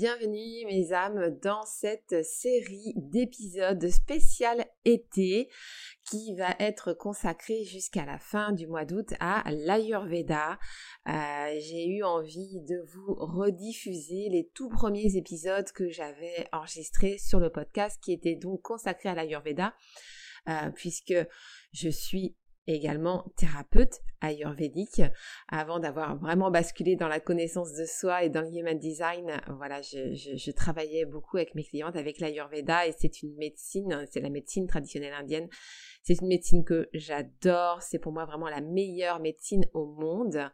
Bienvenue mes âmes dans cette série d'épisodes spécial été qui va être consacrée jusqu'à la fin du mois d'août à l'Ayurveda. Euh, j'ai eu envie de vous rediffuser les tout premiers épisodes que j'avais enregistrés sur le podcast qui étaient donc consacrés à l'Ayurveda euh, puisque je suis également thérapeute ayurvédique. Avant d'avoir vraiment basculé dans la connaissance de soi et dans le human design, voilà, je, travaillais beaucoup avec mes clientes avec l'ayurveda et c'est une médecine, c'est la médecine traditionnelle indienne c'est une médecine que j'adore. C'est pour moi vraiment la meilleure médecine au monde.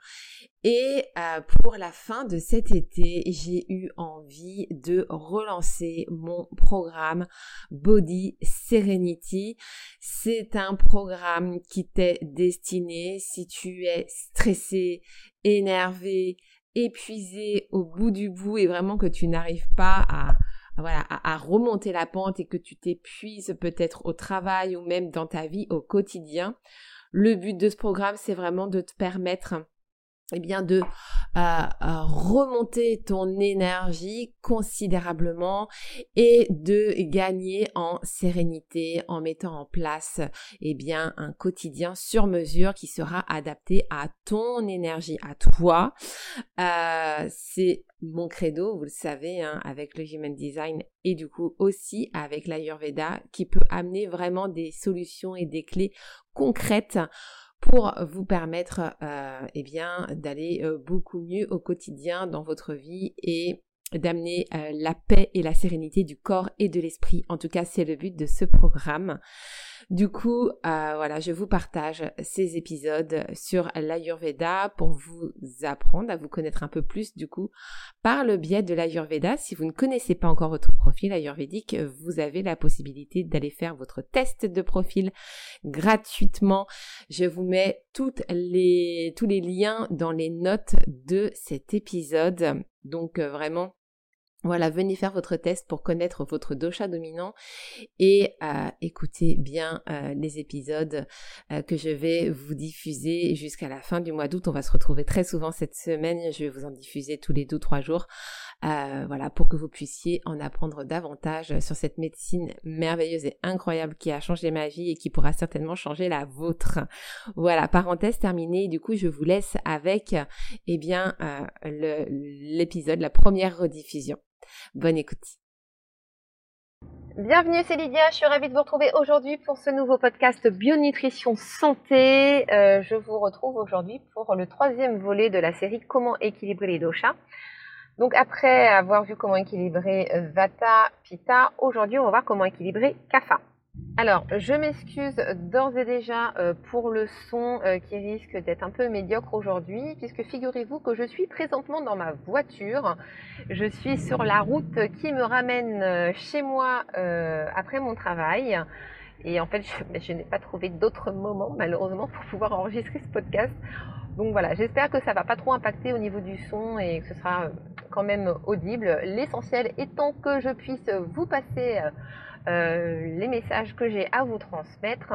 Et euh, pour la fin de cet été, j'ai eu envie de relancer mon programme Body Serenity. C'est un programme qui t'est destiné si tu es stressé, énervé, épuisé au bout du bout et vraiment que tu n'arrives pas à à, remonter la pente et que tu t'épuises peut-être au travail ou même dans ta vie au quotidien. Le but de ce programme, c'est vraiment de te permettre eh bien de euh, euh, remonter ton énergie considérablement et de gagner en sérénité en mettant en place eh bien un quotidien sur mesure qui sera adapté à ton énergie à toi. Euh, c'est mon credo vous le savez hein, avec le human design et du coup aussi avec l'ayurveda qui peut amener vraiment des solutions et des clés concrètes pour vous permettre euh, eh bien d'aller euh, beaucoup mieux au quotidien dans votre vie et d'amener euh, la paix et la sérénité du corps et de l'esprit. En tout cas, c'est le but de ce programme. Du coup, euh, voilà, je vous partage ces épisodes sur l'Ayurveda pour vous apprendre à vous connaître un peu plus, du coup, par le biais de l'Ayurveda. Si vous ne connaissez pas encore votre profil ayurvédique, vous avez la possibilité d'aller faire votre test de profil gratuitement. Je vous mets toutes les, tous les liens dans les notes de cet épisode. Donc, euh, vraiment, voilà, venez faire votre test pour connaître votre dosha dominant et euh, écoutez bien euh, les épisodes euh, que je vais vous diffuser jusqu'à la fin du mois d'août. On va se retrouver très souvent cette semaine. Je vais vous en diffuser tous les deux trois jours. voilà, pour que vous puissiez en apprendre davantage sur cette médecine merveilleuse et incroyable qui a changé ma vie et qui pourra certainement changer la vôtre. Voilà, parenthèse terminée. Du coup, je vous laisse avec eh bien l'épisode, la première rediffusion. Bonne écoute. Bienvenue, c'est Lydia. Je suis ravie de vous retrouver aujourd'hui pour ce nouveau podcast Bionutrition Santé. Euh, je vous retrouve aujourd'hui pour le troisième volet de la série Comment équilibrer les doshas. Donc après avoir vu comment équilibrer Vata, Pitta, aujourd'hui on va voir comment équilibrer Kapha. Alors, je m'excuse d'ores et déjà euh, pour le son euh, qui risque d'être un peu médiocre aujourd'hui, puisque figurez-vous que je suis présentement dans ma voiture. Je suis sur la route qui me ramène euh, chez moi après mon travail. Et en fait, je, n'ai pas trouvé d'autres moments, malheureusement, pour pouvoir enregistrer ce podcast. Donc voilà, j'espère que ça va pas trop impacter au niveau du son et que ce sera quand même audible. L'essentiel étant que je puisse vous passer euh, les messages que j'ai à vous transmettre.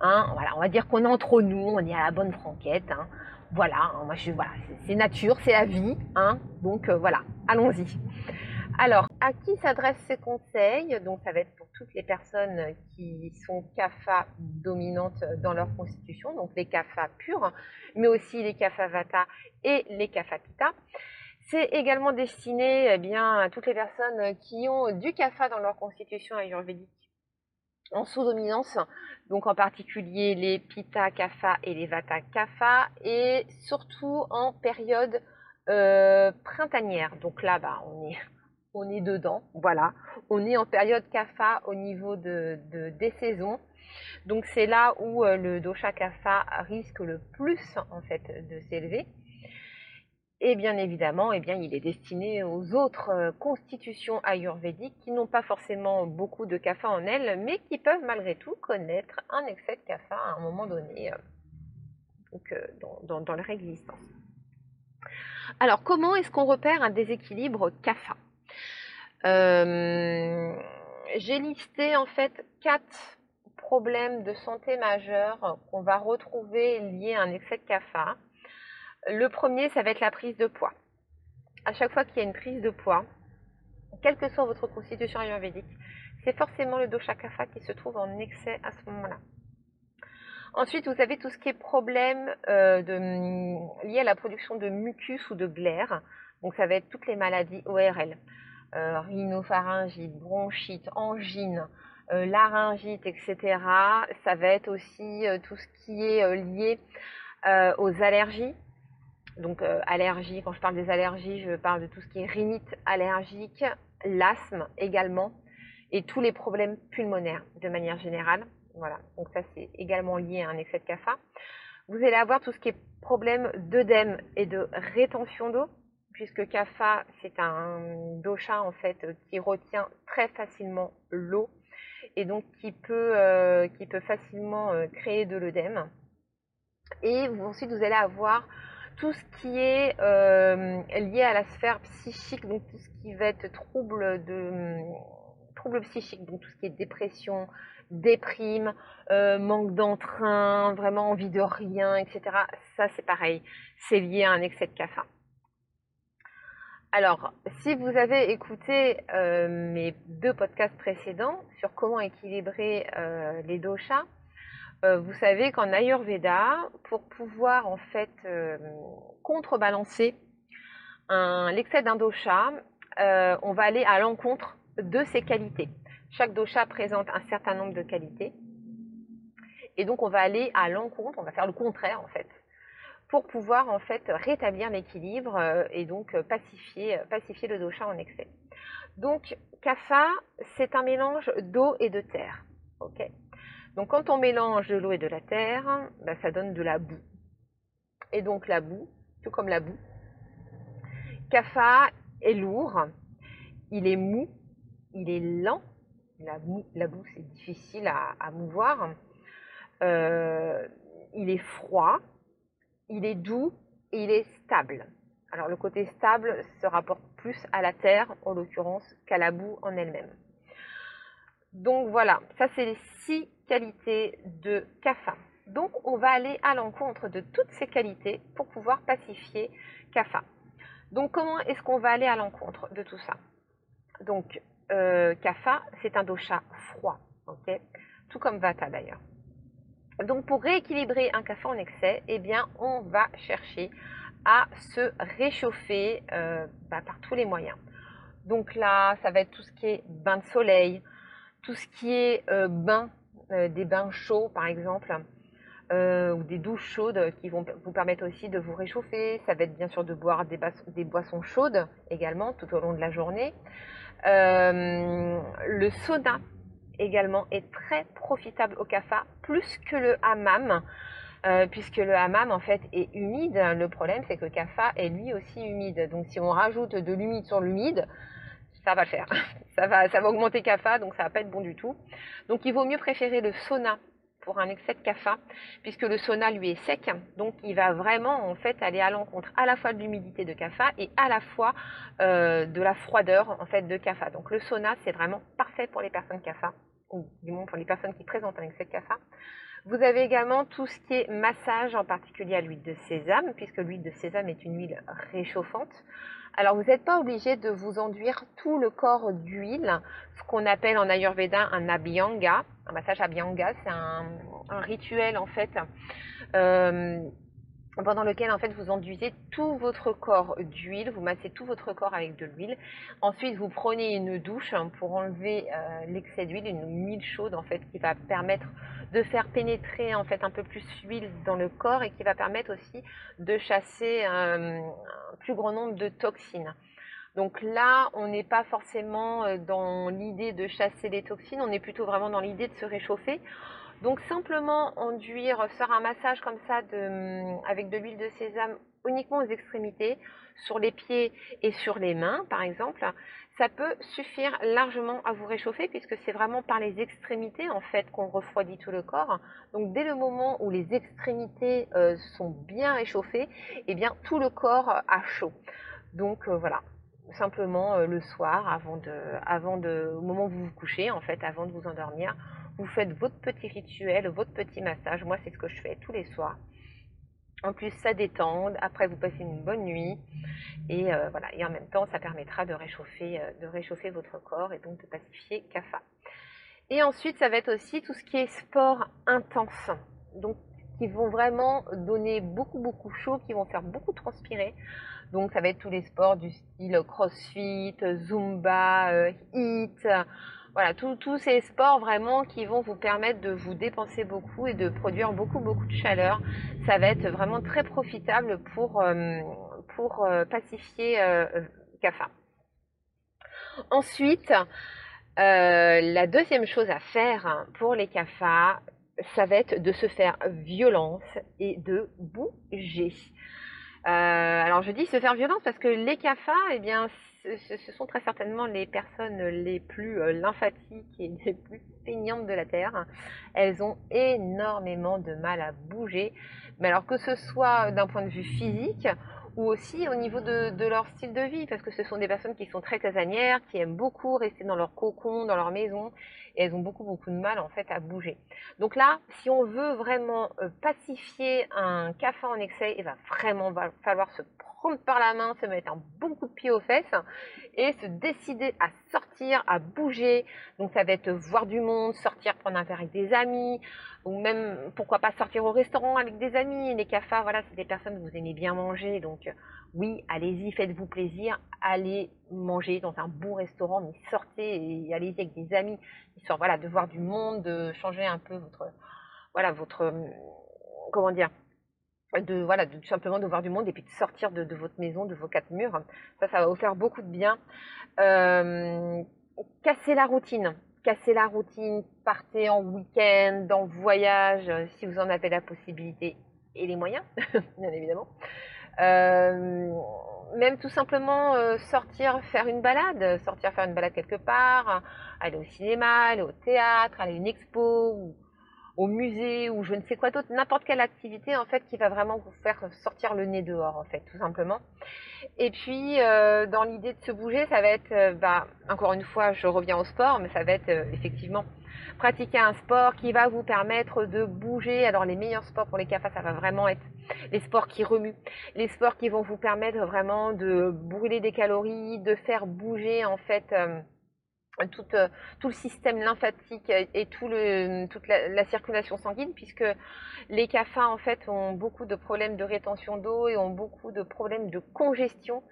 Hein, voilà, on va dire qu'on est entre nous, on est à la bonne franquette. Hein. Voilà, hein, moi je, voilà, c'est nature, c'est la vie. Donc euh, voilà, allons-y. Alors, à qui s'adressent ces conseils? Donc, ça va être pour toutes les personnes qui sont CAFA dominantes dans leur constitution, donc les CAFA purs, mais aussi les CAFA Vata et les CAFA Pitta. C'est également destiné eh bien, à toutes les personnes qui ont du CAFA dans leur constitution ayurvédique en sous-dominance, donc en particulier les Pitta Kapha et les Vata Kapha, et surtout en période euh, printanière. Donc là, bah, on est on est dedans, voilà. On est en période Kapha au niveau de, des saisons. Donc c'est là où euh, le dosha Kapha risque le plus en fait de s'élever. Et bien évidemment, eh bien, il est destiné aux autres euh, constitutions ayurvédiques qui n'ont pas forcément beaucoup de kapha en elles, mais qui peuvent malgré tout connaître un excès de kapha à un moment donné euh, donc, euh, dans, leur existence. Alors, comment est-ce qu'on repère un déséquilibre kapha? J'ai listé en fait quatre problèmes de santé majeurs qu'on va retrouver liés à un excès de kapha. Le premier, ça va être la prise de poids. À chaque fois qu'il y a une prise de poids, quelle que soit votre constitution ayurvédique, c'est forcément le dosha kapha qui se trouve en excès à ce moment-là. Ensuite, vous avez tout ce qui est problème euh, lié à la production de mucus ou de glaire. Donc, ça va être toutes les maladies ORL, euh, rhinopharyngite, bronchite, angine, euh, laryngite, etc. Ça va être aussi tout ce qui est lié aux allergies, donc euh, allergie, quand je parle des allergies, je parle de tout ce qui est rhinite allergique, l'asthme également, et tous les problèmes pulmonaires de manière générale. Voilà, donc ça c'est également lié à un excès de kapha. Vous allez avoir tout ce qui est problème d'œdème et de rétention d'eau, puisque kapha c'est un dosha en fait qui retient très facilement l'eau et donc qui peut, euh, qui peut facilement euh, créer de l'œdème. Et ensuite vous allez avoir tout ce qui est euh, lié à la sphère psychique, donc tout ce qui va être trouble de psychique, donc tout ce qui est dépression, déprime, euh, manque d'entrain, vraiment envie de rien, etc. Ça c'est pareil, c'est lié à un excès de café. Alors, si vous avez écouté euh, mes deux podcasts précédents sur comment équilibrer les doshas, euh, vous savez qu'en Ayurveda, pour pouvoir en fait euh, contrebalancer l'excès d'un dosha, euh, on va aller à l'encontre de ses qualités. Chaque dosha présente un certain nombre de qualités. Et donc on va aller à l'encontre, on va faire le contraire en fait, pour pouvoir en fait rétablir l'équilibre et donc pacifier, pacifier le dosha en excès. Donc kapha, c'est un mélange d'eau et de terre. ok? Donc quand on mélange de l'eau et de la terre, ben, ça donne de la boue. Et donc la boue, tout comme la boue, Kapha est lourd, il est mou, il est lent. La boue, c'est difficile à, mouvoir. Euh, il est froid, il est doux et il est stable. Alors le côté stable se rapporte plus à la terre, en l'occurrence, qu'à la boue en elle-même. Donc voilà, ça c'est les six qualités de Kapha. Donc on va aller à l'encontre de toutes ces qualités pour pouvoir pacifier Kapha. Donc comment est-ce qu'on va aller à l'encontre de tout ça? Donc euh, Kapha, c'est un dosha froid, ok? Tout comme Vata d'ailleurs. Donc pour rééquilibrer un Kapha en excès, eh bien on va chercher à se réchauffer euh, bah, par tous les moyens. Donc là, ça va être tout ce qui est bain de soleil, tout ce qui est euh, bain, euh, des bains chauds par exemple, euh, ou des douches chaudes qui vont vous permettre aussi de vous réchauffer. Ça va être bien sûr de boire des, boissons chaudes également tout au long de la journée. le sauna également est très profitable au CAFA, plus que le hammam. puisque le hammam en fait est humide. Le problème c'est que le CAFA est lui aussi humide. Donc si on rajoute de l'humide sur l'humide, ça va le faire. Ça va, ça va augmenter CAFA, donc ça va pas être bon du tout. Donc il vaut mieux préférer le sauna pour un excès de CAFA, puisque le sauna lui est sec, donc il va vraiment en fait aller à l'encontre à la fois de l'humidité de CAFA et à la fois euh, de la froideur en fait de CAFA. Donc le sauna c'est vraiment parfait pour les personnes CAFA, ou du moins pour les personnes qui présentent un excès de CAFA. Vous avez également tout ce qui est massage, en particulier à l'huile de sésame, puisque l'huile de sésame est une huile réchauffante. Alors vous n'êtes pas obligé de vous enduire tout le corps d'huile, ce qu'on appelle en Ayurveda un abhyanga. Un massage abhyanga, c'est un, rituel en fait euh, pendant lequel en fait vous enduisez tout votre corps d'huile, vous massez tout votre corps avec de l'huile. Ensuite vous prenez une douche pour enlever euh, l'excès d'huile, une huile chaude en fait qui va permettre de faire pénétrer en fait un peu plus l'huile dans le corps et qui va permettre aussi de chasser un, plus grand nombre de toxines. Donc là, on n'est pas forcément euh, dans l'idée de chasser les toxines, on est plutôt vraiment dans l'idée de se réchauffer. Donc simplement enduire, faire un massage comme ça avec de l'huile de sésame uniquement aux extrémités, sur les pieds et sur les mains par exemple, ça peut suffire largement à vous réchauffer puisque c'est vraiment par les extrémités en fait qu'on refroidit tout le corps. Donc dès le moment où les extrémités euh, sont bien réchauffées, eh bien tout le corps a chaud. Donc euh, voilà, simplement euh, le soir avant de, avant de, au moment où vous vous couchez en fait, avant de vous endormir, vous faites votre petit rituel, votre petit massage. Moi c'est ce que je fais tous les soirs. En plus, ça détend. Après, vous passez une bonne nuit. Et euh, voilà. Et en même temps, ça permettra de réchauffer, euh, de réchauffer votre corps et donc de pacifier CAFA. Et ensuite, ça va être aussi tout ce qui est sport intense. Donc, qui vont vraiment donner beaucoup, beaucoup chaud, qui vont faire beaucoup transpirer. Donc, ça va être tous les sports du style crossfit, zumba, euh, hit voilà, tous ces sports vraiment qui vont vous permettre de vous dépenser beaucoup et de produire beaucoup, beaucoup de chaleur. Ça va être vraiment très profitable pour, euh, pour euh, pacifier euh, CAFA. Ensuite, la deuxième chose à faire pour les CAFA, ça va être de se faire violence et de bouger. alors je dis se faire violence parce que les CAFA, eh bien, ce, sont très certainement les personnes les plus euh, lymphatiques et les plus feignantes de la Terre. Elles ont énormément de mal à bouger, mais alors que ce soit d'un point de vue physique ou aussi au niveau de, leur style de vie, parce que ce sont des personnes qui sont très casanières, qui aiment beaucoup rester dans leur cocon, dans leur maison, et elles ont beaucoup beaucoup de mal en fait à bouger. Donc là, si on veut vraiment euh, pacifier un cafard en excès, il va vraiment falloir se par la main, se mettre un bon coup de pied aux fesses et se décider à sortir, à bouger. Donc ça va être voir du monde, sortir prendre un verre avec des amis, ou même pourquoi pas sortir au restaurant avec des amis. Les cafards, voilà, c'est des personnes que vous aimez bien manger, donc oui, allez-y, faites-vous plaisir, allez manger dans un bon restaurant, mais sortez et allez-y avec des amis, histoire voilà de voir du monde, de changer un peu votre voilà votre comment dire de voilà tout simplement de voir du monde et puis de sortir de, votre maison, de vos quatre murs. Ça, ça va vous faire beaucoup de bien. Euh, casser la routine, casser la routine, partez en week-end, en voyage, euh, si vous en avez la possibilité et les moyens, bien évidemment. Euh, même tout simplement sortir faire une balade, sortir faire une balade quelque part, aller au cinéma, aller au théâtre, aller à une expo au musée ou je ne sais quoi d'autre, n'importe quelle activité en fait qui va vraiment vous faire sortir le nez dehors en fait, tout simplement. Et puis euh, dans l'idée de se bouger, ça va être, euh, bah, encore une fois, je reviens au sport, mais ça va être euh, effectivement pratiquer un sport qui va vous permettre de bouger. Alors les meilleurs sports pour les CAFA, ça va vraiment être les sports qui remuent, les sports qui vont vous permettre vraiment de brûler des calories, de faire bouger en fait tout, euh, tout, le système lymphatique et tout toute la, circulation sanguine, puisque les CAFA en fait ont beaucoup de problèmes de rétention d'eau et ont beaucoup de problèmes de congestion,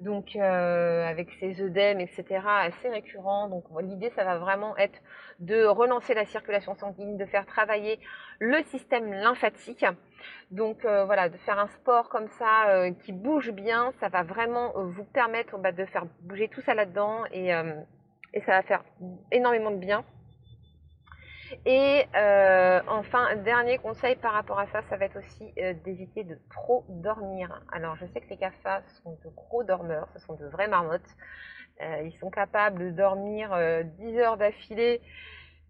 donc euh, avec ces œdèmes, etc., assez récurrents. Donc l'idée, ça va vraiment être de relancer la circulation sanguine, de faire travailler le système lymphatique. Donc euh, voilà, de faire un sport comme ça qui bouge bien, ça va vraiment vous permettre bah, de faire bouger tout ça là-dedans et et ça va faire énormément de bien. Et euh, enfin, dernier conseil par rapport à ça, ça va être aussi euh, d'éviter de trop dormir. Alors, je sais que les CAFA sont de gros dormeurs, ce sont de vraies marmottes. Euh, ils sont capables de dormir 10 heures d'affilée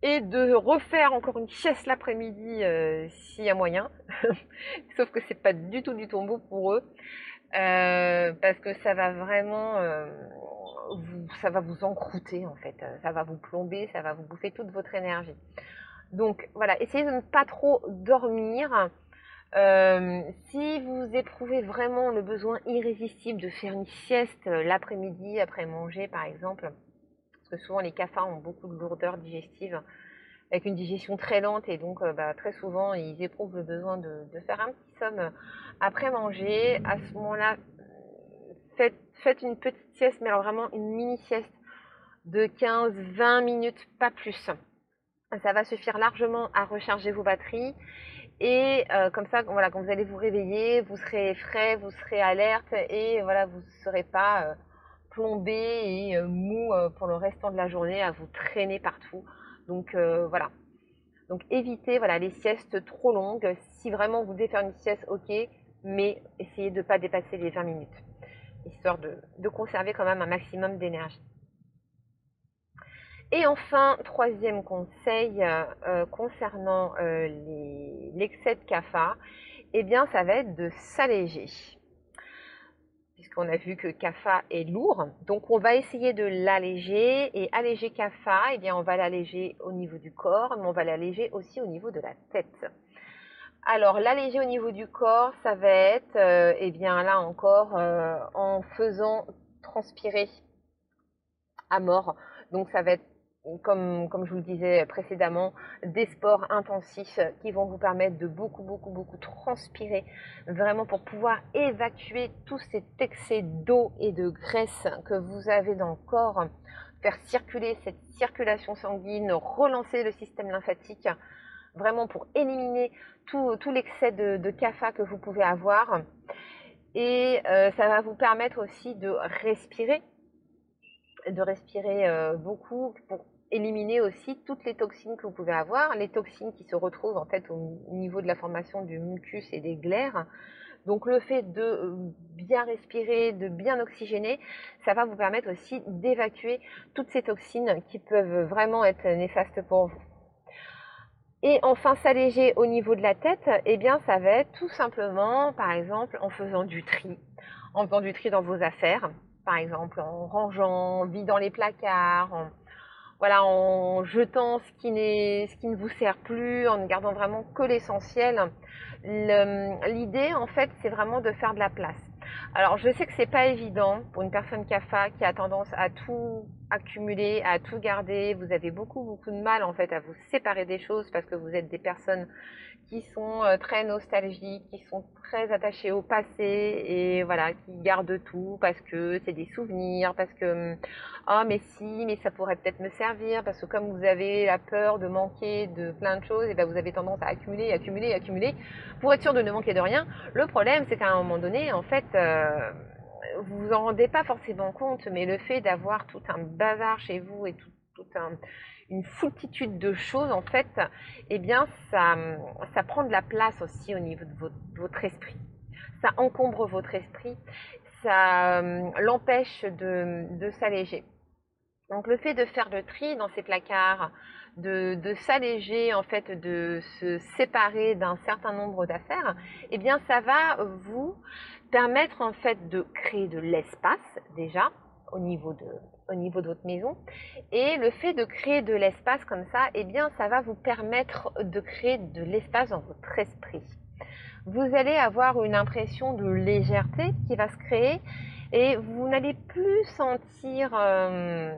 et de refaire encore une sieste l'après-midi s'il y a moyen. Sauf que c'est pas du tout du tombeau pour eux. parce que ça va vraiment ça va vous encrouter en fait, ça va vous plomber, ça va vous bouffer toute votre énergie. Donc voilà, essayez de ne pas trop dormir. Euh, si vous éprouvez vraiment le besoin irrésistible de faire une sieste l'après-midi, après manger par exemple, parce que souvent les cafards ont beaucoup de lourdeur digestive, avec une digestion très lente et donc euh, bah, très souvent ils éprouvent le besoin de, faire un petit somme après manger. À ce moment-là, faites, une petite sieste, mais alors vraiment une mini sieste de 15-20 minutes, pas plus. Ça va suffire largement à recharger vos batteries. Et euh, comme ça, quand vous allez vous réveiller, vous serez frais, vous serez alerte et voilà, vous ne serez pas euh, plombé et mou pour le restant de la journée à vous traîner partout. Donc euh, voilà. Donc évitez voilà, les siestes trop longues. Si vraiment vous devez faire une sieste, ok, mais essayez de ne pas dépasser les 20 minutes, histoire de, conserver quand même un maximum d'énergie. Et enfin, troisième conseil euh, concernant euh, l'excès de CAFA, eh bien ça va être de s'alléger puisqu'on a vu que CAFA est lourd. Donc on va essayer de l'alléger et alléger CAFA, eh bien on va l'alléger au niveau du corps, mais on va l'alléger aussi au niveau de la tête. Alors l'alléger au niveau du corps, ça va être, euh, eh bien là encore, euh, en faisant transpirer à mort. Donc ça va être comme, je vous le disais précédemment, des sports intensifs qui vont vous permettre de beaucoup, beaucoup, beaucoup transpirer, vraiment pour pouvoir évacuer tout cet excès d'eau et de graisse que vous avez dans le corps, faire circuler cette circulation sanguine, relancer le système lymphatique, vraiment pour éliminer tout, l'excès de, de CAFA que vous pouvez avoir. Et euh, ça va vous permettre aussi de respirer, de respirer euh, beaucoup pour éliminer aussi toutes les toxines que vous pouvez avoir, les toxines qui se retrouvent en fait au niveau de la formation du mucus et des glaires. Donc le fait de euh, bien respirer, de bien oxygéner, ça va vous permettre aussi d'évacuer toutes ces toxines qui peuvent vraiment être néfastes pour vous. Et enfin s'alléger au niveau de la tête, eh bien ça va être tout simplement, par exemple, en faisant du tri, en faisant du tri dans vos affaires, par exemple en rangeant, vidant les placards, en, voilà, en jetant ce qui, ce ne vous sert plus, en ne gardant vraiment que l'essentiel. L'idée, en fait, c'est vraiment de faire de la place. Alors, je sais que c'est pas évident pour une personne CAFA qui a tendance à tout accumuler, à tout garder. Vous avez beaucoup, beaucoup de mal, en fait, à vous séparer des choses parce que vous êtes des personnes qui sont euh, très nostalgiques, qui sont très attachées au passé et voilà, qui gardent tout parce que c'est des souvenirs, parce que ah mais si, mais ça pourrait peut-être me servir parce que comme vous avez la peur de manquer de plein de choses, et ben vous avez tendance à accumuler, accumuler, accumuler pour être sûr de ne manquer de rien. Le problème, c'est qu'à un moment donné, en fait, euh, vous vous en rendez pas forcément compte, mais le fait d'avoir tout un bazar chez vous et tout, tout un une foultitude de choses, en fait, eh bien, ça, prend de la place aussi au niveau de votre, esprit. Ça encombre votre esprit, ça euh, l'empêche de, de s'alléger. Donc le fait de faire le tri dans ces placards, de, de s'alléger, en fait, de se séparer d'un certain nombre d'affaires, eh bien ça va vous permettre en fait de créer de l'espace déjà au niveau de, au niveau de votre maison. Et le fait de créer de l'espace comme ça, eh bien, ça va vous permettre de créer de l'espace dans votre esprit. Vous allez avoir une impression de légèreté qui va se créer et vous n'allez plus sentir euh,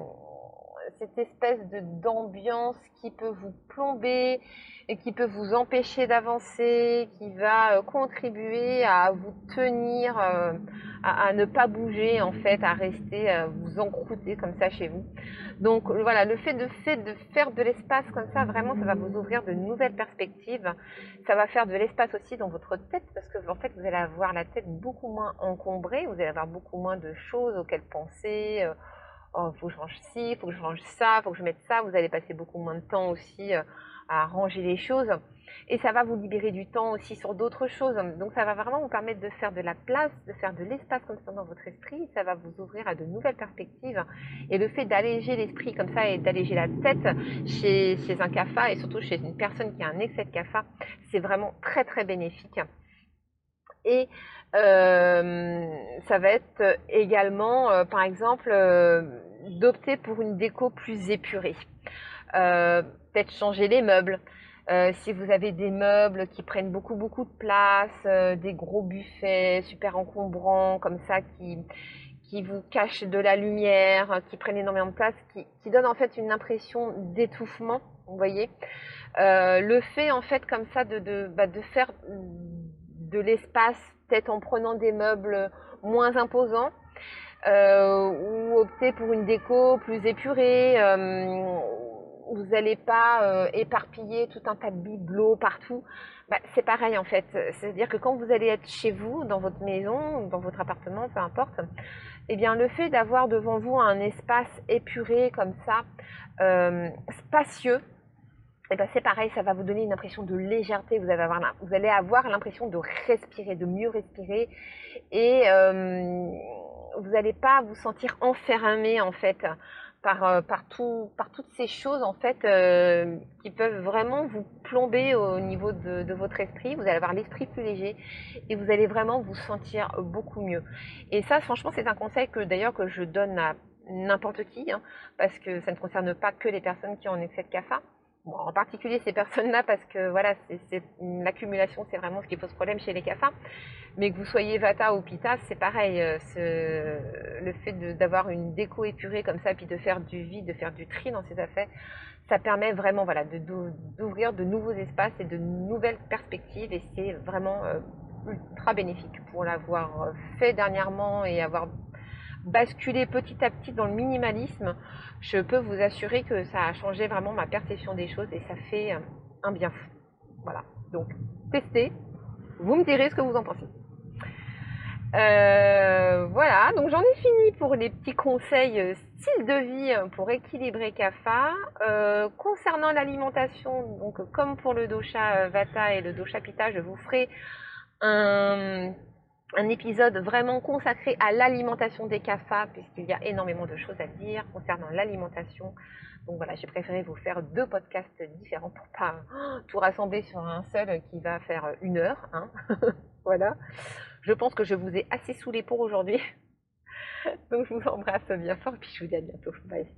cette espèce de d'ambiance qui peut vous plomber et qui peut vous empêcher d'avancer, qui va euh, contribuer à vous tenir, euh, à, ne pas bouger en fait, à rester, à vous encrouter comme ça chez vous. Donc voilà, le fait de, faire de l'espace comme ça, vraiment, ça va vous ouvrir de nouvelles perspectives. Ça va faire de l'espace aussi dans votre tête parce que en fait, vous allez avoir la tête beaucoup moins encombrée, vous allez avoir beaucoup moins de choses auxquelles penser. Euh, oh, faut que je range ci, faut que je range ça, faut que je mette ça. Vous allez passer beaucoup moins de temps aussi euh, à ranger les choses. Et ça va vous libérer du temps aussi sur d'autres choses. Donc ça va vraiment vous permettre de faire de la place, de faire de l'espace comme ça dans votre esprit. Ça va vous ouvrir à de nouvelles perspectives. Et le fait d'alléger l'esprit comme ça et d'alléger la tête chez, chez un CAFA et surtout chez une personne qui a un excès de CAFA, c'est vraiment très très bénéfique. Et euh, ça va être également, euh, par exemple, euh, d'opter pour une déco plus épurée. peut-être changer les meubles. si vous avez des meubles qui prennent beaucoup beaucoup de place, des gros buffets super encombrants comme ça qui, qui vous cachent de la lumière, qui prennent énormément de place, qui, qui donnent en fait une impression d'étouffement, vous voyez. le fait en fait comme ça de, de, bah, de faire de l'espace, peut-être en prenant des meubles moins imposants, euh, ou opter pour une déco plus épurée. Euh, vous n'allez pas euh, éparpiller tout un tas de bibelots partout. Bah, c'est pareil en fait. C'est-à-dire que quand vous allez être chez vous, dans votre maison, dans votre appartement, peu importe, eh bien le fait d'avoir devant vous un espace épuré comme ça, spacieux, eh ben c'est pareil, ça va vous donner une impression de légèreté. Vous, allez avoir l'impression de respirer, de mieux respirer, et euh, vous n'allez pas vous sentir enfermé en fait par, euh, toutes ces choses en fait euh, qui peuvent vraiment vous plomber au niveau de, de votre esprit. Vous allez avoir l'esprit plus léger et vous allez vraiment vous sentir beaucoup mieux. Et ça, franchement, c'est un conseil que d'ailleurs que je donne à n'importe qui, hein, parce que ça ne concerne pas que les personnes qui ont un excès de CAFA en particulier ces personnes-là, parce que voilà, c'est l'accumulation, c'est vraiment ce qui pose problème chez les CAFA. Mais que vous soyez Vata ou Pita, c'est pareil. Euh, le fait d'avoir une déco épurée comme ça, puis de faire du vide, de faire du tri dans ses affaires, ça permet vraiment d'ouvrir de, nouveaux espaces et de nouvelles perspectives. Et c'est vraiment euh, ultra bénéfique pour l'avoir fait dernièrement et avoir basculer petit à petit dans le minimalisme, je peux vous assurer que ça a changé vraiment ma perception des choses et ça fait un bien fou. Voilà. Donc, testez. Vous me direz ce que vous en pensez. Euh, voilà, donc j'en ai fini pour les petits conseils euh, style de vie euh, pour équilibrer CAFA. concernant l'alimentation, donc comme pour le dosha Vata et le dosha Pitta, je vous ferai un un épisode vraiment consacré à l'alimentation des CAFA, puisqu'il y a énormément de choses à dire concernant l'alimentation. Donc voilà, j'ai préféré vous faire deux podcasts différents pour pas tout rassembler sur un seul qui va faire une heure. Hein. voilà. Je pense que je vous ai assez saoulé pour aujourd'hui. Donc je vous embrasse bien fort et puis je vous dis à bientôt. Bye.